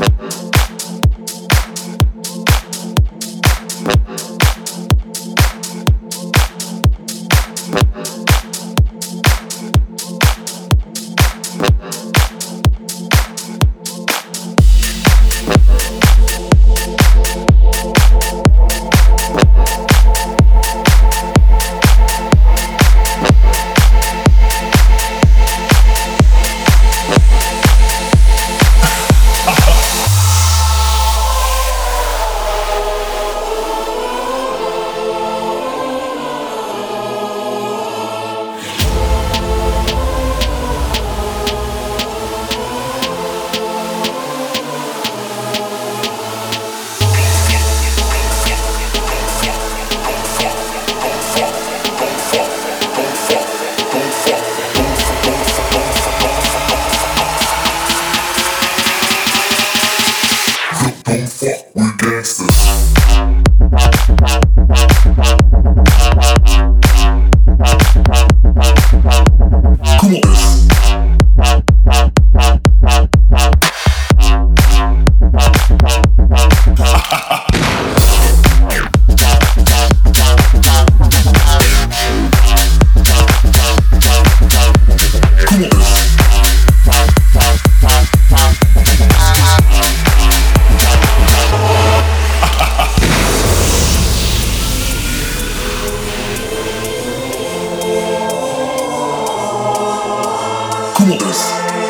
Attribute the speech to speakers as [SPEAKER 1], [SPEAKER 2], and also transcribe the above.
[SPEAKER 1] Thank you. Come on. mais.